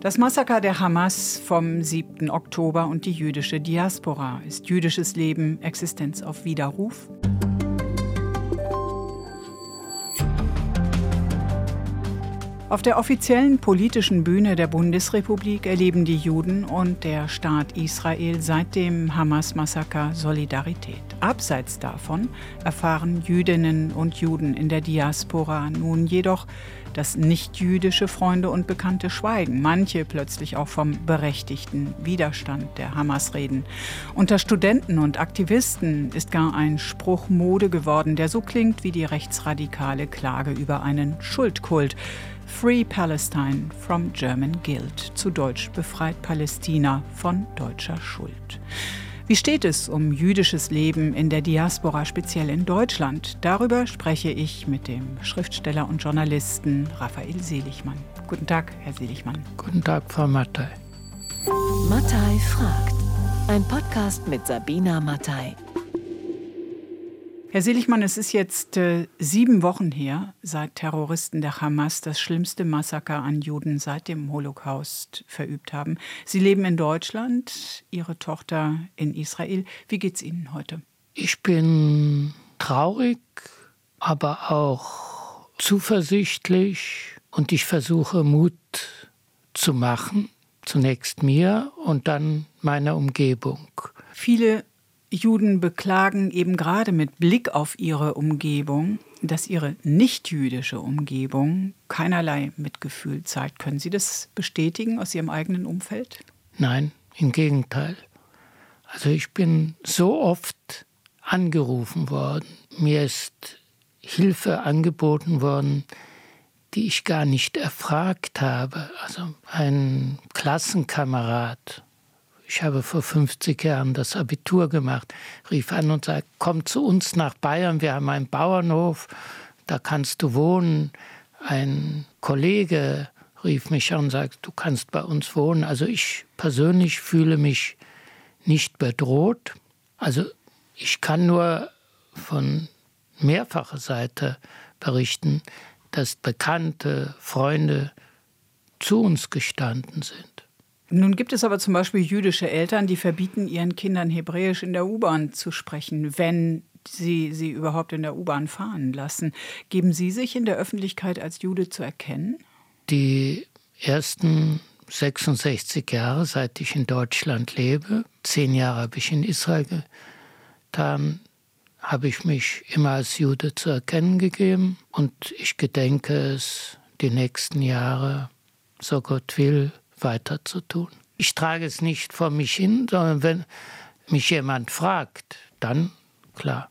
Das Massaker der Hamas vom 7. Oktober und die jüdische Diaspora. Ist jüdisches Leben Existenz auf Widerruf? Auf der offiziellen politischen Bühne der Bundesrepublik erleben die Juden und der Staat Israel seit dem Hamas-Massaker Solidarität. Abseits davon erfahren Jüdinnen und Juden in der Diaspora nun jedoch, dass nichtjüdische Freunde und Bekannte schweigen, manche plötzlich auch vom berechtigten Widerstand der Hamas reden. Unter Studenten und Aktivisten ist gar ein Spruch Mode geworden, der so klingt wie die rechtsradikale Klage über einen Schuldkult. Free Palestine from German Guilt, zu Deutsch befreit Palästina von deutscher Schuld. Wie steht es um jüdisches Leben in der Diaspora, speziell in Deutschland? Darüber spreche ich mit dem Schriftsteller und Journalisten Raphael Seligmann. Guten Tag, Herr Seligmann. Guten Tag, Frau Mattei. Mattei fragt. Ein Podcast mit Sabina Mattei. Herr Seligmann, es ist jetzt äh, sieben Wochen her, seit Terroristen der Hamas das schlimmste Massaker an Juden seit dem Holocaust verübt haben. Sie leben in Deutschland, Ihre Tochter in Israel. Wie geht's Ihnen heute? Ich bin traurig, aber auch zuversichtlich und ich versuche Mut zu machen. Zunächst mir und dann meiner Umgebung. Viele Juden beklagen eben gerade mit Blick auf ihre Umgebung, dass ihre nichtjüdische Umgebung keinerlei Mitgefühl zeigt. Können Sie das bestätigen aus Ihrem eigenen Umfeld? Nein, im Gegenteil. Also ich bin so oft angerufen worden, mir ist Hilfe angeboten worden, die ich gar nicht erfragt habe. Also ein Klassenkamerad ich habe vor 50 Jahren das Abitur gemacht, rief an und sagte, komm zu uns nach Bayern, wir haben einen Bauernhof, da kannst du wohnen. Ein Kollege rief mich an und sagte, du kannst bei uns wohnen. Also ich persönlich fühle mich nicht bedroht. Also ich kann nur von mehrfacher Seite berichten, dass Bekannte, Freunde zu uns gestanden sind. Nun gibt es aber zum Beispiel jüdische Eltern, die verbieten ihren Kindern Hebräisch in der U-Bahn zu sprechen, wenn sie sie überhaupt in der U-Bahn fahren lassen. Geben Sie sich in der Öffentlichkeit als Jude zu erkennen? Die ersten 66 Jahre, seit ich in Deutschland lebe, zehn Jahre habe ich in Israel getan, habe ich mich immer als Jude zu erkennen gegeben und ich gedenke es die nächsten Jahre, so Gott will, weiter zu tun. Ich trage es nicht vor mich hin, sondern wenn mich jemand fragt, dann klar.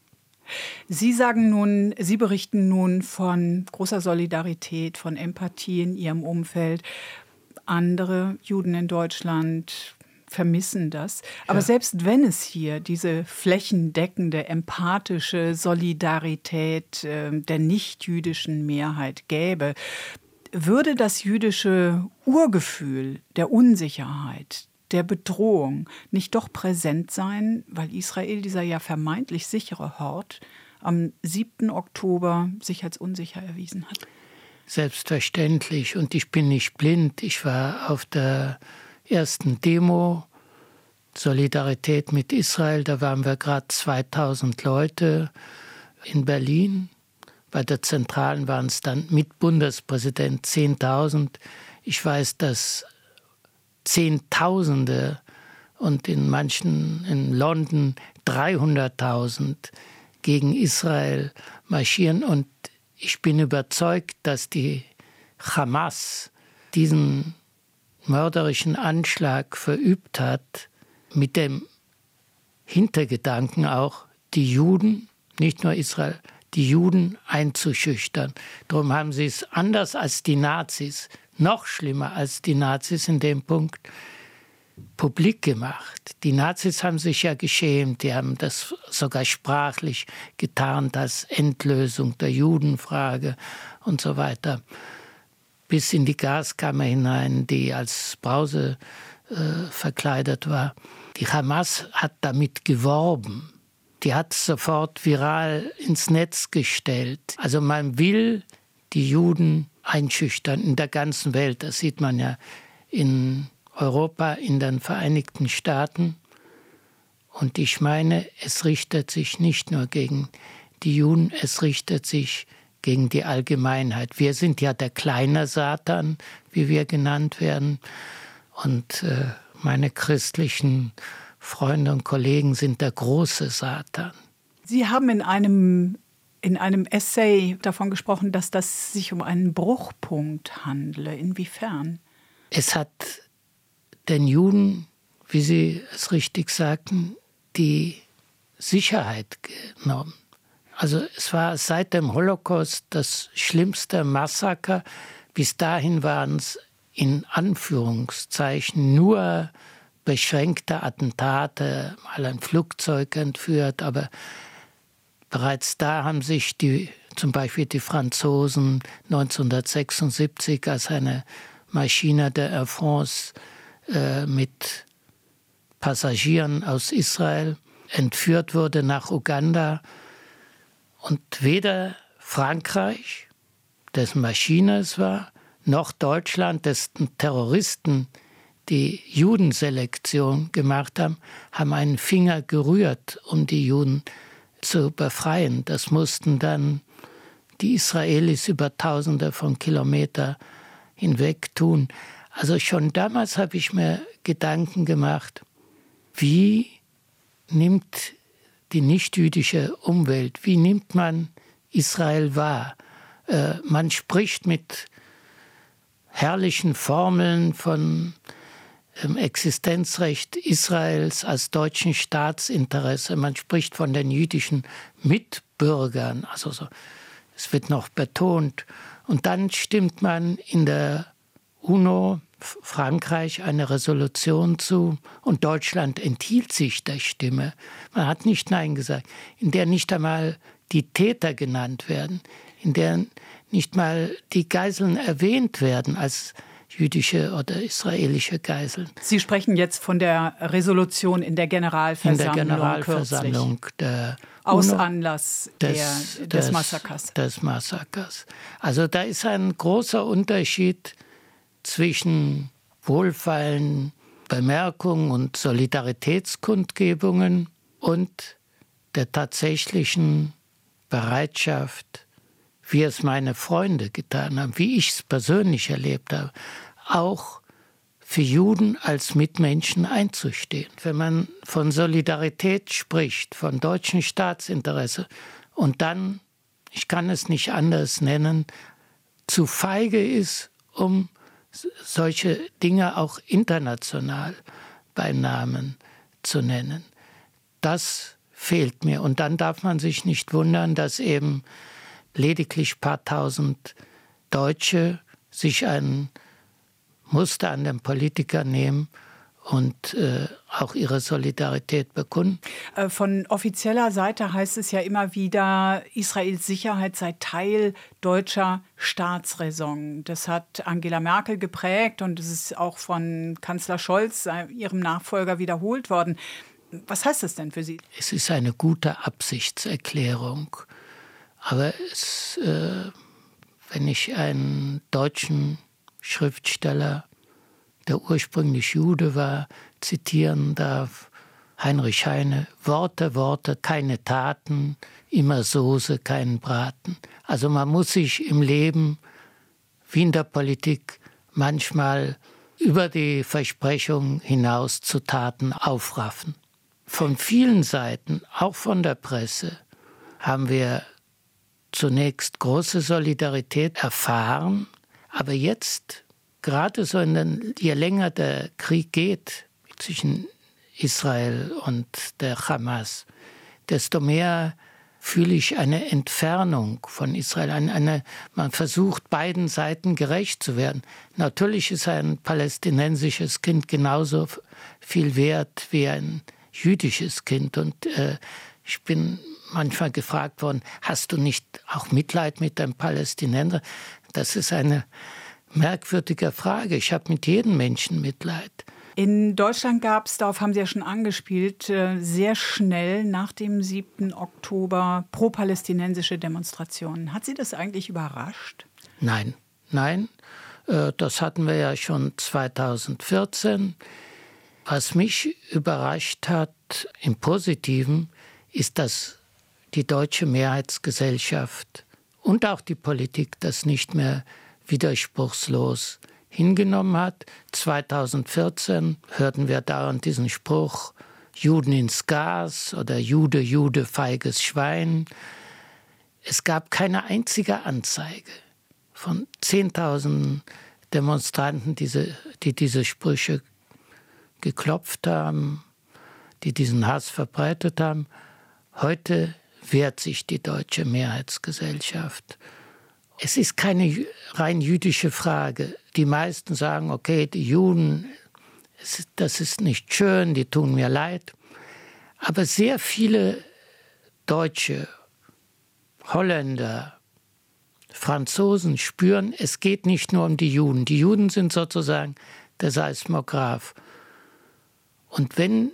Sie sagen nun, Sie berichten nun von großer Solidarität, von Empathie in Ihrem Umfeld. Andere Juden in Deutschland vermissen das. Aber ja. selbst wenn es hier diese flächendeckende, empathische Solidarität äh, der nichtjüdischen Mehrheit gäbe, würde das jüdische Urgefühl der Unsicherheit, der Bedrohung nicht doch präsent sein, weil Israel, dieser ja vermeintlich sichere Hort, am 7. Oktober sich als unsicher erwiesen hat? Selbstverständlich. Und ich bin nicht blind. Ich war auf der ersten Demo Solidarität mit Israel. Da waren wir gerade 2000 Leute in Berlin. Bei der Zentralen waren es dann mit Bundespräsident 10.000. Ich weiß, dass Zehntausende und in manchen, in London 300.000 gegen Israel marschieren. Und ich bin überzeugt, dass die Hamas diesen mörderischen Anschlag verübt hat, mit dem Hintergedanken auch, die Juden, nicht nur Israel, die Juden einzuschüchtern. Darum haben sie es anders als die Nazis, noch schlimmer als die Nazis in dem Punkt, publik gemacht. Die Nazis haben sich ja geschämt, die haben das sogar sprachlich getarnt als Endlösung der Judenfrage und so weiter. Bis in die Gaskammer hinein, die als Brause äh, verkleidet war. Die Hamas hat damit geworben die hat sofort viral ins Netz gestellt. Also man will die Juden einschüchtern in der ganzen Welt. Das sieht man ja in Europa, in den Vereinigten Staaten. Und ich meine, es richtet sich nicht nur gegen die Juden, es richtet sich gegen die Allgemeinheit. Wir sind ja der kleine Satan, wie wir genannt werden. Und äh, meine christlichen Freunde und Kollegen sind der große Satan. Sie haben in einem, in einem Essay davon gesprochen, dass das sich um einen Bruchpunkt handle. Inwiefern? Es hat den Juden, wie Sie es richtig sagten, die Sicherheit genommen. Also es war seit dem Holocaust das schlimmste Massaker. Bis dahin waren es in Anführungszeichen nur beschränkte Attentate, mal ein Flugzeug entführt, aber bereits da haben sich die, zum Beispiel die Franzosen 1976, als eine Maschine der Air France äh, mit Passagieren aus Israel entführt wurde nach Uganda. Und weder Frankreich, dessen Maschine es war, noch Deutschland, dessen Terroristen die Judenselektion gemacht haben, haben einen Finger gerührt, um die Juden zu befreien. Das mussten dann die Israelis über Tausende von Kilometern hinweg tun. Also schon damals habe ich mir Gedanken gemacht, wie nimmt die nichtjüdische Umwelt, wie nimmt man Israel wahr? Äh, man spricht mit herrlichen Formeln von Existenzrecht Israels als deutschen Staatsinteresse. Man spricht von den jüdischen Mitbürgern. Also so, es wird noch betont. Und dann stimmt man in der UNO Frankreich eine Resolution zu und Deutschland enthielt sich der Stimme. Man hat nicht Nein gesagt, in der nicht einmal die Täter genannt werden, in der nicht mal die Geiseln erwähnt werden als jüdische oder israelische Geiseln. Sie sprechen jetzt von der Resolution in der Generalversammlung. In der Generalversammlung der aus Anlass des, der, des, des Massakers. Des Massakers. Also da ist ein großer Unterschied zwischen wohlfeilen Bemerkungen und Solidaritätskundgebungen und der tatsächlichen Bereitschaft, wie es meine Freunde getan haben, wie ich es persönlich erlebt habe, auch für Juden als Mitmenschen einzustehen. Wenn man von Solidarität spricht, von deutschem Staatsinteresse und dann, ich kann es nicht anders nennen, zu feige ist, um solche Dinge auch international bei Namen zu nennen. Das fehlt mir. Und dann darf man sich nicht wundern, dass eben lediglich ein paar tausend Deutsche sich ein Muster an den Politikern nehmen und äh, auch ihre Solidarität bekunden. Äh, von offizieller Seite heißt es ja immer wieder, Israels Sicherheit sei Teil deutscher Staatsräson. Das hat Angela Merkel geprägt und es ist auch von Kanzler Scholz, äh, ihrem Nachfolger, wiederholt worden. Was heißt das denn für Sie? Es ist eine gute Absichtserklärung. Aber es, äh, wenn ich einen deutschen Schriftsteller, der ursprünglich Jude war, zitieren darf, Heinrich Heine, Worte, Worte, keine Taten, immer Soße, keinen Braten. Also man muss sich im Leben, wie in der Politik, manchmal über die Versprechung hinaus zu Taten aufraffen. Von vielen Seiten, auch von der Presse, haben wir zunächst große Solidarität erfahren, aber jetzt, gerade so in den, je länger der Krieg geht zwischen Israel und der Hamas, desto mehr fühle ich eine Entfernung von Israel. Eine, eine, man versucht, beiden Seiten gerecht zu werden. Natürlich ist ein palästinensisches Kind genauso viel wert wie ein jüdisches Kind. Und äh, ich bin manchmal gefragt worden, hast du nicht auch Mitleid mit dem Palästinenser? Das ist eine merkwürdige Frage. Ich habe mit jedem Menschen Mitleid. In Deutschland gab es, darauf haben Sie ja schon angespielt, äh, sehr schnell nach dem 7. Oktober pro-palästinensische Demonstrationen. Hat Sie das eigentlich überrascht? Nein, nein. Äh, das hatten wir ja schon 2014. Was mich überrascht hat im Positiven, ist, dass die deutsche Mehrheitsgesellschaft und auch die Politik das nicht mehr widerspruchslos hingenommen hat. 2014 hörten wir dauernd diesen Spruch, Juden ins Gas oder Jude, Jude, feiges Schwein. Es gab keine einzige Anzeige von 10.000 Demonstranten, diese, die diese Sprüche geklopft haben, die diesen Hass verbreitet haben. Heute wehrt sich die deutsche Mehrheitsgesellschaft. Es ist keine rein jüdische Frage. Die meisten sagen, okay, die Juden, das ist nicht schön, die tun mir leid. Aber sehr viele Deutsche, Holländer, Franzosen spüren, es geht nicht nur um die Juden. Die Juden sind sozusagen der Seismograph. Und wenn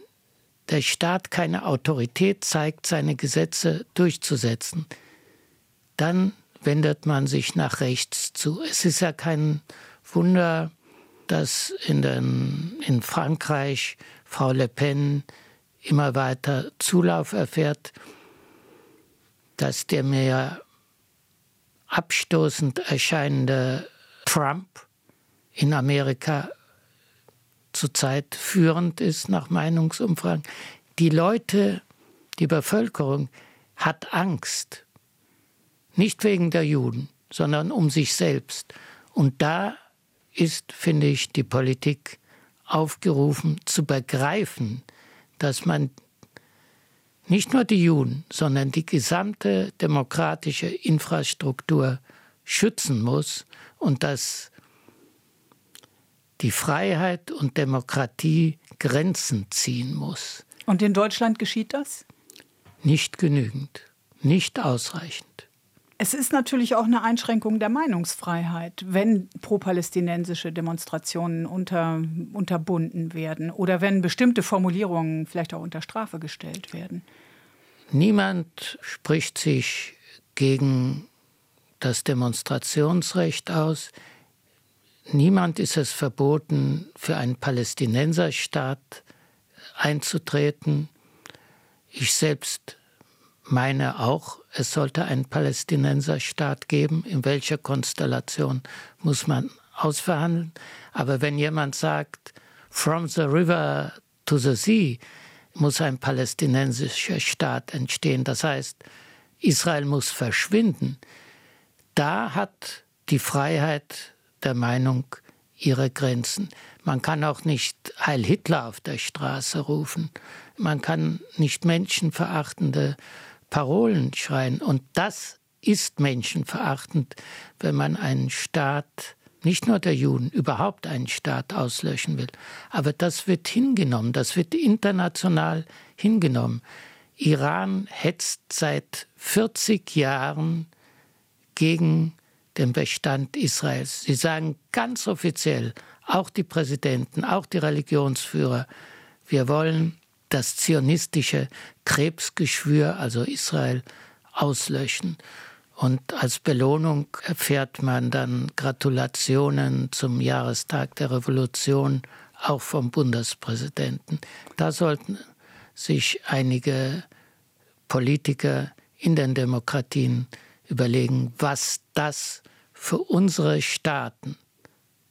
der Staat keine Autorität zeigt, seine Gesetze durchzusetzen, dann wendet man sich nach rechts zu. Es ist ja kein Wunder, dass in, den, in Frankreich Frau Le Pen immer weiter Zulauf erfährt, dass der mir abstoßend erscheinende Trump in Amerika zurzeit führend ist nach Meinungsumfragen. Die Leute, die Bevölkerung hat Angst. Nicht wegen der Juden, sondern um sich selbst. Und da ist, finde ich, die Politik aufgerufen zu begreifen, dass man nicht nur die Juden, sondern die gesamte demokratische Infrastruktur schützen muss und dass die Freiheit und Demokratie Grenzen ziehen muss. Und in Deutschland geschieht das? Nicht genügend, nicht ausreichend. Es ist natürlich auch eine Einschränkung der Meinungsfreiheit, wenn pro-palästinensische Demonstrationen unter, unterbunden werden oder wenn bestimmte Formulierungen vielleicht auch unter Strafe gestellt werden. Niemand spricht sich gegen das Demonstrationsrecht aus. Niemand ist es verboten, für einen Palästinenserstaat einzutreten. Ich selbst meine auch, es sollte einen Palästinenserstaat geben. In welcher Konstellation muss man ausverhandeln. Aber wenn jemand sagt, from the river to the sea, muss ein palästinensischer Staat entstehen. Das heißt, Israel muss verschwinden. Da hat die Freiheit der Meinung ihre Grenzen. Man kann auch nicht Heil Hitler auf der Straße rufen. Man kann nicht menschenverachtende Parolen schreien. Und das ist menschenverachtend, wenn man einen Staat, nicht nur der Juden, überhaupt einen Staat auslöschen will. Aber das wird hingenommen, das wird international hingenommen. Iran hetzt seit 40 Jahren gegen den Bestand Israels. Sie sagen ganz offiziell, auch die Präsidenten, auch die Religionsführer, wir wollen das zionistische Krebsgeschwür, also Israel, auslöschen. Und als Belohnung erfährt man dann Gratulationen zum Jahrestag der Revolution, auch vom Bundespräsidenten. Da sollten sich einige Politiker in den Demokratien überlegen, was das für unsere Staaten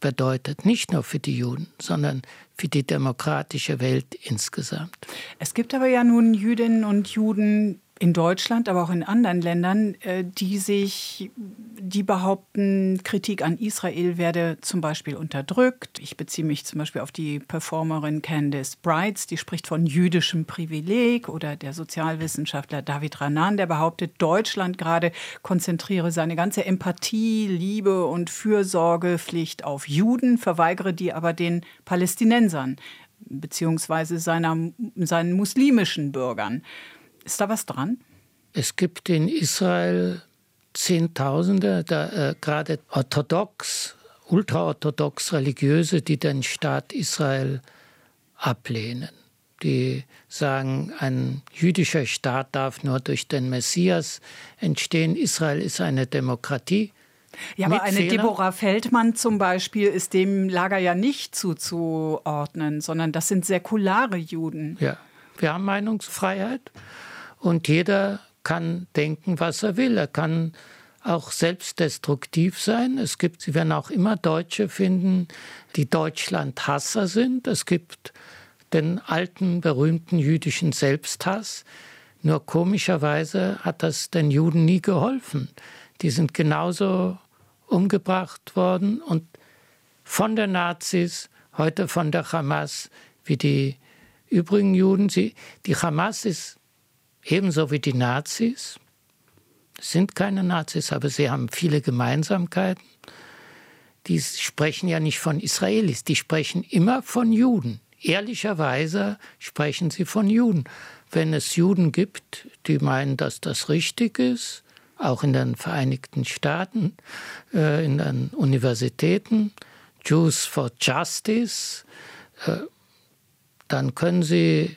bedeutet, nicht nur für die Juden, sondern für die demokratische Welt insgesamt. Es gibt aber ja nun Jüdinnen und Juden, in Deutschland, aber auch in anderen Ländern, äh, die sich, die behaupten, Kritik an Israel werde zum Beispiel unterdrückt. Ich beziehe mich zum Beispiel auf die Performerin Candice Brights, die spricht von jüdischem Privileg oder der Sozialwissenschaftler David Ranan, der behauptet, Deutschland gerade konzentriere seine ganze Empathie, Liebe und Fürsorgepflicht auf Juden, verweigere die aber den Palästinensern beziehungsweise seiner, seinen muslimischen Bürgern. Ist da was dran? Es gibt in Israel Zehntausende, da, äh, gerade orthodox, ultraorthodox Religiöse, die den Staat Israel ablehnen. Die sagen, ein jüdischer Staat darf nur durch den Messias entstehen. Israel ist eine Demokratie. Ja, aber eine Fehler. Deborah Feldmann zum Beispiel ist dem Lager ja nicht zuzuordnen, sondern das sind säkulare Juden. Ja, wir haben Meinungsfreiheit und jeder kann denken, was er will. Er kann auch selbstdestruktiv sein. Es gibt, Sie werden auch immer Deutsche finden, die Deutschland-Hasser sind. Es gibt den alten, berühmten jüdischen Selbsthass. Nur komischerweise hat das den Juden nie geholfen. Die sind genauso umgebracht worden und von den Nazis, heute von der Hamas, wie die übrigen Juden. Sie, die Hamas ist ebenso wie die Nazis, sind keine Nazis, aber sie haben viele Gemeinsamkeiten. Die sprechen ja nicht von Israelis, die sprechen immer von Juden. Ehrlicherweise sprechen sie von Juden. Wenn es Juden gibt, die meinen, dass das richtig ist, auch in den Vereinigten Staaten, äh, in den Universitäten, Jews for Justice, äh, dann können sie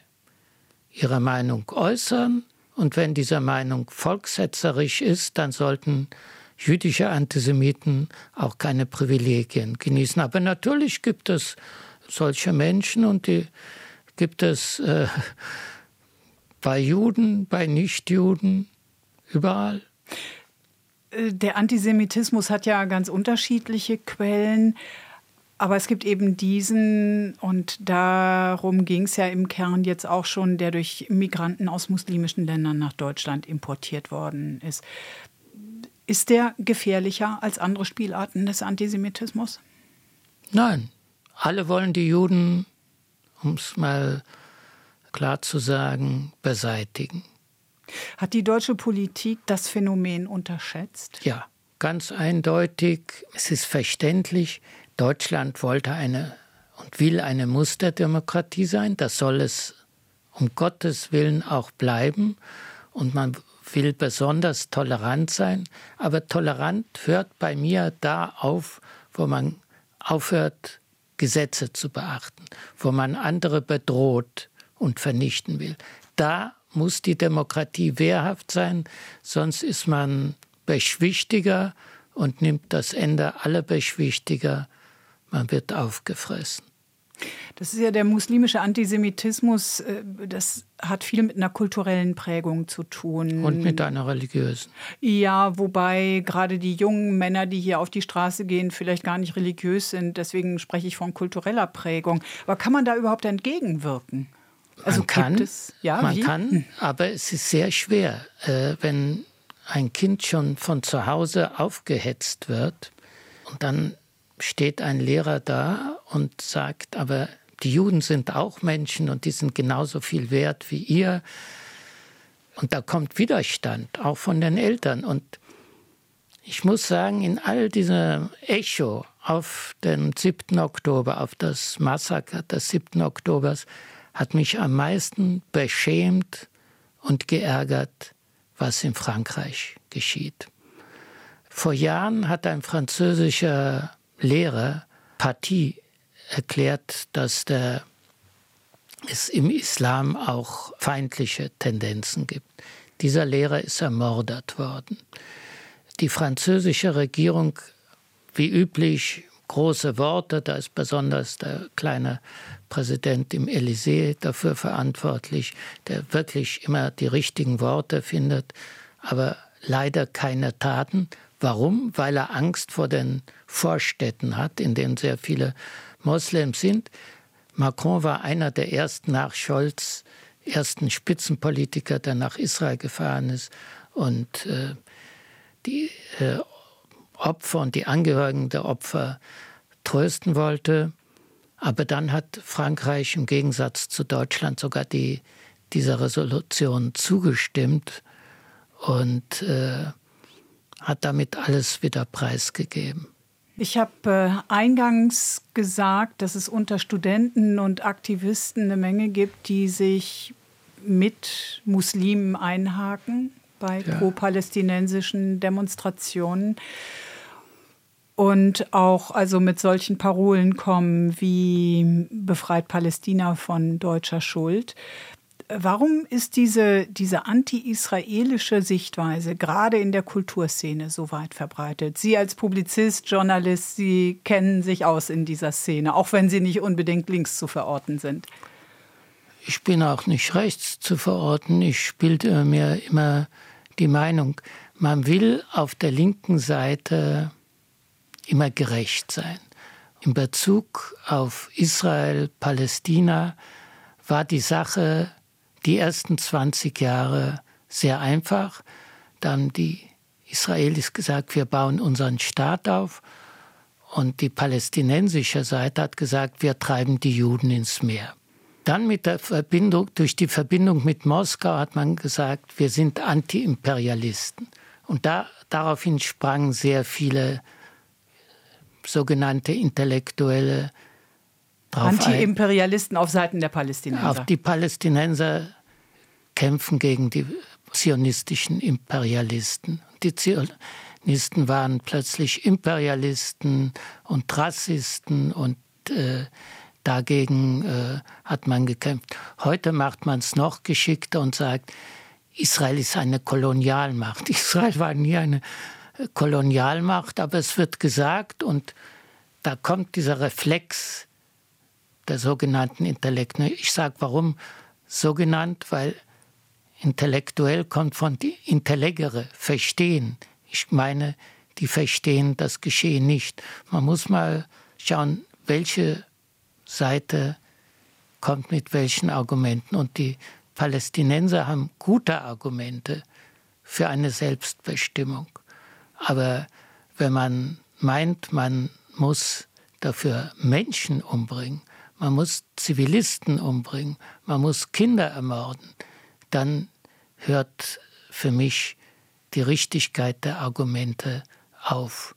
ihre Meinung äußern. Und wenn diese Meinung volkssetzerisch ist, dann sollten jüdische Antisemiten auch keine Privilegien genießen. Aber natürlich gibt es solche Menschen und die gibt es äh, bei Juden, bei Nichtjuden, überall. Äh, der Antisemitismus hat ja ganz unterschiedliche Quellen. Aber es gibt eben diesen, und darum ging es ja im Kern jetzt auch schon, der durch Migranten aus muslimischen Ländern nach Deutschland importiert worden ist. Ist der gefährlicher als andere Spielarten des Antisemitismus? Nein. Alle wollen die Juden, um es mal klar zu sagen, beseitigen. Hat die deutsche Politik das Phänomen unterschätzt? Ja, ganz eindeutig. Es ist verständlich, Deutschland wollte eine und will eine Musterdemokratie sein. Das soll es um Gottes Willen auch bleiben. Und man will besonders tolerant sein. Aber tolerant hört bei mir da auf, wo man aufhört, Gesetze zu beachten, wo man andere bedroht und vernichten will. Da muss die Demokratie wehrhaft sein, sonst ist man Beschwichtiger und nimmt das Ende aller Beschwichtiger. Man wird aufgefressen. Das ist ja der muslimische Antisemitismus, äh, das hat viel mit einer kulturellen Prägung zu tun. Und mit einer religiösen. Ja, wobei gerade die jungen Männer, die hier auf die Straße gehen, vielleicht gar nicht religiös sind. Deswegen spreche ich von kultureller Prägung. Aber kann man da überhaupt entgegenwirken? Also man kann, es, ja, man kann, hm. aber es ist sehr schwer, äh, wenn ein Kind schon von zu Hause aufgehetzt wird und dann steht ein Lehrer da und sagt, aber die Juden sind auch Menschen und die sind genauso viel wert wie ihr. Und da kommt Widerstand, auch von den Eltern. Und ich muss sagen, in all diesem Echo auf den 7. Oktober, auf das Massaker des 7. Oktobers, hat mich am meisten beschämt und geärgert, was in Frankreich geschieht. Vor Jahren hat ein französischer Lehrer Partie erklärt, dass der, es im Islam auch feindliche Tendenzen gibt. Dieser Lehrer ist ermordet worden. Die französische Regierung, wie üblich, große Worte, da ist besonders der kleine Präsident im Élysée dafür verantwortlich, der wirklich immer die richtigen Worte findet, aber leider keine Taten. Warum? Weil er Angst vor den Vorstädten hat, in denen sehr viele Moslems sind. Macron war einer der ersten nach Scholz, ersten Spitzenpolitiker, der nach Israel gefahren ist und äh, die äh, Opfer und die Angehörigen der Opfer trösten wollte. Aber dann hat Frankreich im Gegensatz zu Deutschland sogar die, dieser Resolution zugestimmt und äh, hat damit alles wieder preisgegeben. Ich habe äh, eingangs gesagt, dass es unter Studenten und Aktivisten eine Menge gibt, die sich mit Muslimen einhaken bei ja. pro-palästinensischen Demonstrationen und auch also mit solchen Parolen kommen wie befreit Palästina von deutscher Schuld. Warum ist diese, diese anti-israelische Sichtweise gerade in der Kulturszene so weit verbreitet? Sie als Publizist, Journalist, Sie kennen sich aus in dieser Szene, auch wenn Sie nicht unbedingt links zu verorten sind. Ich bin auch nicht rechts zu verorten. Ich spielte mir immer die Meinung, man will auf der linken Seite immer gerecht sein. In Bezug auf Israel, Palästina war die Sache die ersten 20 Jahre sehr einfach. Da haben die Israelis gesagt, wir bauen unseren Staat auf. Und die palästinensische Seite hat gesagt, wir treiben die Juden ins Meer. Dann mit der Verbindung, durch die Verbindung mit Moskau hat man gesagt, wir sind Anti-Imperialisten. Und da, daraufhin sprangen sehr viele sogenannte Intellektuelle Anti-Imperialisten auf Seiten der Palästinenser. Auf die Palästinenser kämpfen gegen die zionistischen Imperialisten. Die Zionisten waren plötzlich Imperialisten und Rassisten und äh, dagegen äh, hat man gekämpft. Heute macht man es noch geschickter und sagt, Israel ist eine Kolonialmacht. Israel war nie eine Kolonialmacht, aber es wird gesagt und da kommt dieser Reflex der sogenannten Intellekte. Ich sage warum so genannt, weil intellektuell die Intellegere, verstehen. Ich meine, die verstehen das Geschehen nicht. Man muss mal schauen, welche Seite kommt mit welchen Argumenten. Und die Palästinenser haben gute Argumente für eine Selbstbestimmung. Aber wenn man meint, man muss dafür Menschen umbringen, man muss Zivilisten umbringen, man muss Kinder ermorden, dann hört für mich die Richtigkeit der Argumente auf.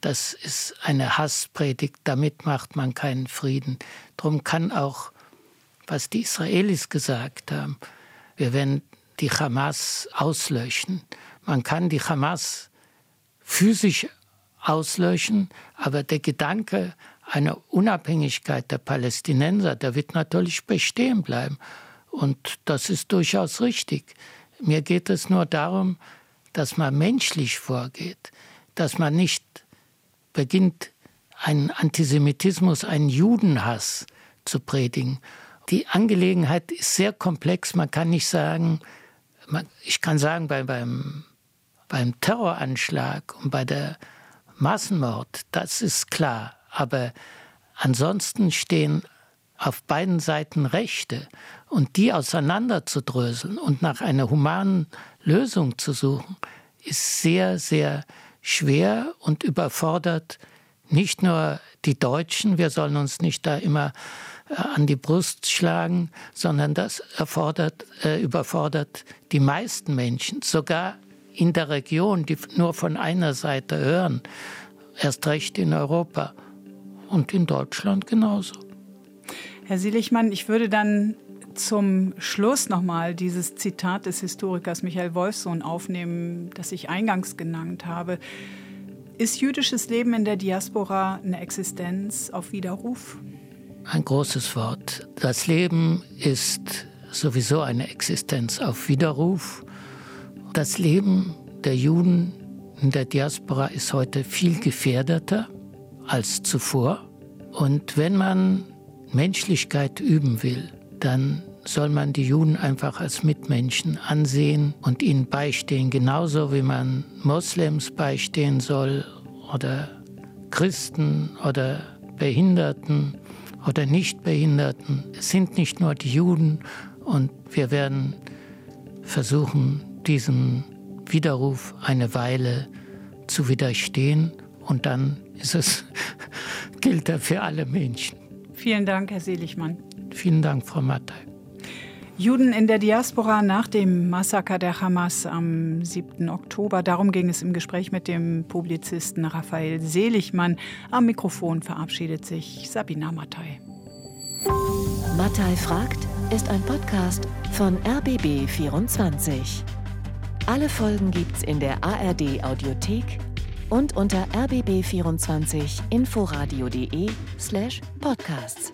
Das ist eine Hasspredigt, damit macht man keinen Frieden. Darum kann auch, was die Israelis gesagt haben, wir werden die Hamas auslöschen. Man kann die Hamas physisch auslöschen, aber der Gedanke einer Unabhängigkeit der Palästinenser, der wird natürlich bestehen bleiben. Und das ist durchaus richtig. Mir geht es nur darum, dass man menschlich vorgeht, dass man nicht beginnt, einen Antisemitismus, einen Judenhass zu predigen. Die Angelegenheit ist sehr komplex. Man kann nicht sagen, ich kann sagen, bei, beim, beim Terroranschlag und bei der Massenmord, das ist klar. Aber ansonsten stehen auf beiden Seiten Rechte und die auseinanderzudröseln und nach einer humanen Lösung zu suchen, ist sehr, sehr schwer und überfordert nicht nur die Deutschen, wir sollen uns nicht da immer äh, an die Brust schlagen, sondern das erfordert, äh, überfordert die meisten Menschen, sogar in der Region, die nur von einer Seite hören, erst recht in Europa und in Deutschland genauso. Herr Sielichmann, ich würde dann zum Schluss nochmal dieses Zitat des Historikers Michael Wolfsohn aufnehmen, das ich eingangs genannt habe. Ist jüdisches Leben in der Diaspora eine Existenz auf Widerruf? Ein großes Wort. Das Leben ist sowieso eine Existenz auf Widerruf. Das Leben der Juden in der Diaspora ist heute viel gefährdeter als zuvor. Und wenn man Menschlichkeit üben will, dann soll man die Juden einfach als Mitmenschen ansehen und ihnen beistehen, genauso wie man Moslems beistehen soll oder Christen oder Behinderten oder Nichtbehinderten. Es sind nicht nur die Juden und wir werden versuchen, diesem Widerruf eine Weile zu widerstehen und dann ist es, gilt er für alle Menschen. Vielen Dank, Herr Seligmann. Vielen Dank, Frau Mattei. Juden in der Diaspora nach dem Massaker der Hamas am 7. Oktober. Darum ging es im Gespräch mit dem Publizisten Raphael Seligmann. Am Mikrofon verabschiedet sich Sabina Mattei. Mattei fragt ist ein Podcast von RBB24. Alle Folgen gibt's in der ARD Audiothek und unter rbb24inforadio.de slash podcasts.